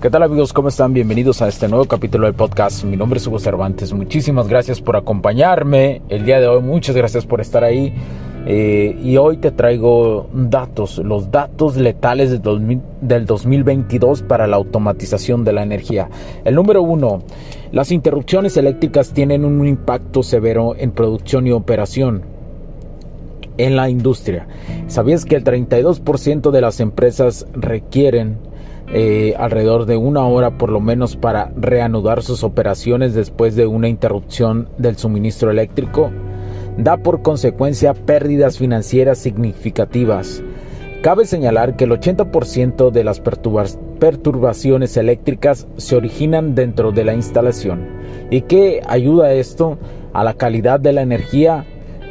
¿Qué tal amigos? ¿Cómo están? Bienvenidos a este nuevo capítulo del podcast. Mi nombre es Hugo Cervantes. Muchísimas gracias por acompañarme el día de hoy. Muchas gracias por estar ahí. Eh, y hoy te traigo datos, los datos letales del 2022 para la automatización de la energía. El número uno, las interrupciones eléctricas tienen un impacto severo en producción y operación en la industria. ¿Sabías que el 32% de las empresas requieren eh, alrededor de una hora por lo menos para reanudar sus operaciones después de una interrupción del suministro eléctrico, da por consecuencia pérdidas financieras significativas. Cabe señalar que el 80% de las perturbaciones eléctricas se originan dentro de la instalación. ¿Y qué ayuda esto? A la calidad de la energía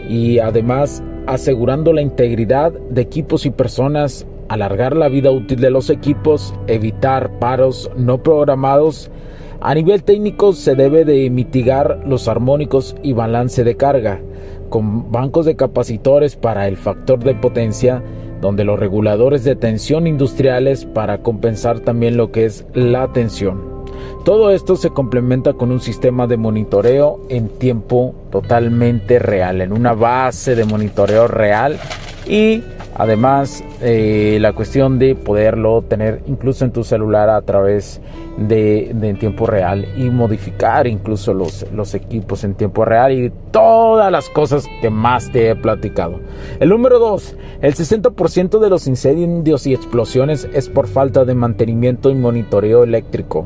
y además asegurando la integridad de equipos y personas alargar la vida útil de los equipos, evitar paros no programados. A nivel técnico se debe de mitigar los armónicos y balance de carga, con bancos de capacitores para el factor de potencia, donde los reguladores de tensión industriales para compensar también lo que es la tensión. Todo esto se complementa con un sistema de monitoreo en tiempo totalmente real, en una base de monitoreo real y Además, eh, la cuestión de poderlo tener incluso en tu celular a través de, en tiempo real y modificar incluso los, los equipos en tiempo real y todas las cosas que más te he platicado. El número 2, el 60% de los incendios y explosiones es por falta de mantenimiento y monitoreo eléctrico.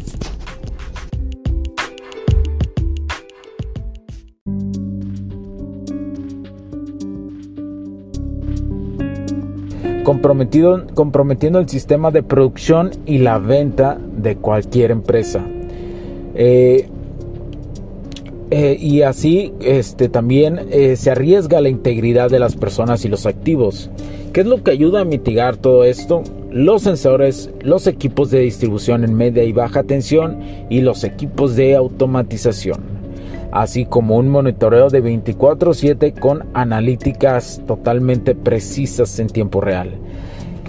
Comprometiendo el sistema de producción y la venta de cualquier empresa. Eh, eh, y así este, también eh, se arriesga la integridad de las personas y los activos. ¿Qué es lo que ayuda a mitigar todo esto? Los sensores, los equipos de distribución en media y baja tensión y los equipos de automatización así como un monitoreo de 24/7 con analíticas totalmente precisas en tiempo real.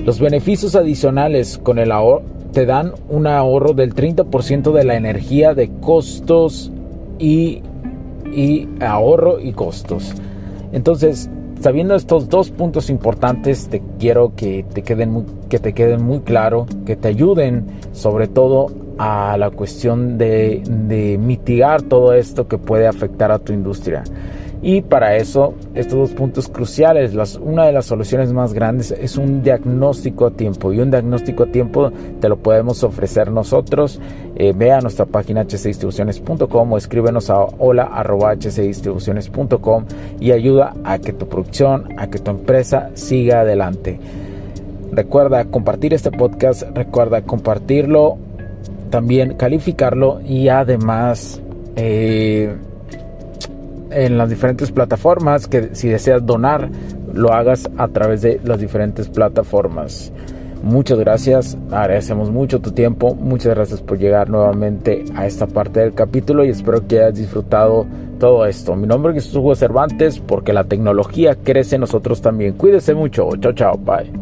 Los beneficios adicionales con el ahorro te dan un ahorro del 30% de la energía de costos y, y ahorro y costos. Entonces, sabiendo estos dos puntos importantes, te quiero que te queden muy, que te queden muy claro, que te ayuden sobre todo a la cuestión de, mitigar todo esto que puede afectar a tu industria. Y para eso, estos dos puntos cruciales, las, una de las soluciones más grandes es un diagnóstico a tiempo. Y un diagnóstico a tiempo te lo podemos ofrecer nosotros. Eh, ve a nuestra página hcdistribuciones.com o escríbenos a hola.hcdistribuciones.com y ayuda a que tu producción, a que tu empresa siga adelante. Recuerda compartir este podcast, recuerda compartirlo también calificarlo y además eh, en las diferentes plataformas que si deseas donar lo hagas a través de las diferentes plataformas. Muchas gracias, agradecemos mucho tu tiempo, muchas gracias por llegar nuevamente a esta parte del capítulo y espero que hayas disfrutado todo esto. Mi nombre es Hugo Cervantes porque la tecnología crece nosotros también. Cuídese mucho, chao chao, bye.